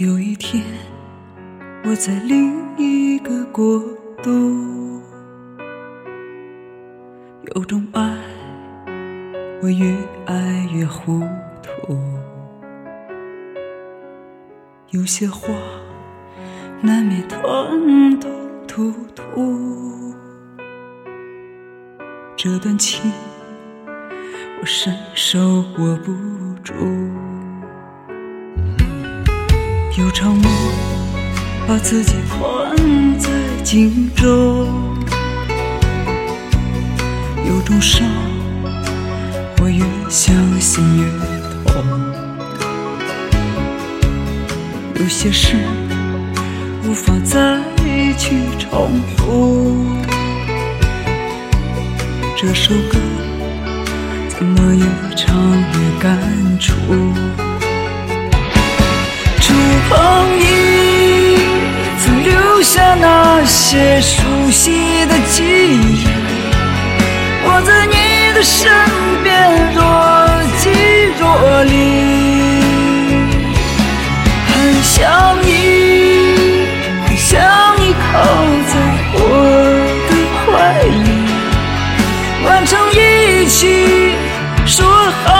有一天，我在另一个国度。有种爱，我越爱越糊涂。有些话，难免吞吞吐吐。这段情，我伸手握不住。有场梦，把自己困在镜中。有种伤，我越相信越痛。有些事，无法再去重复。这首歌，怎么越唱越感？触些熟悉的记忆，我在你的身边若即若离，很想你，很想你靠在我的怀里，完成一起说好。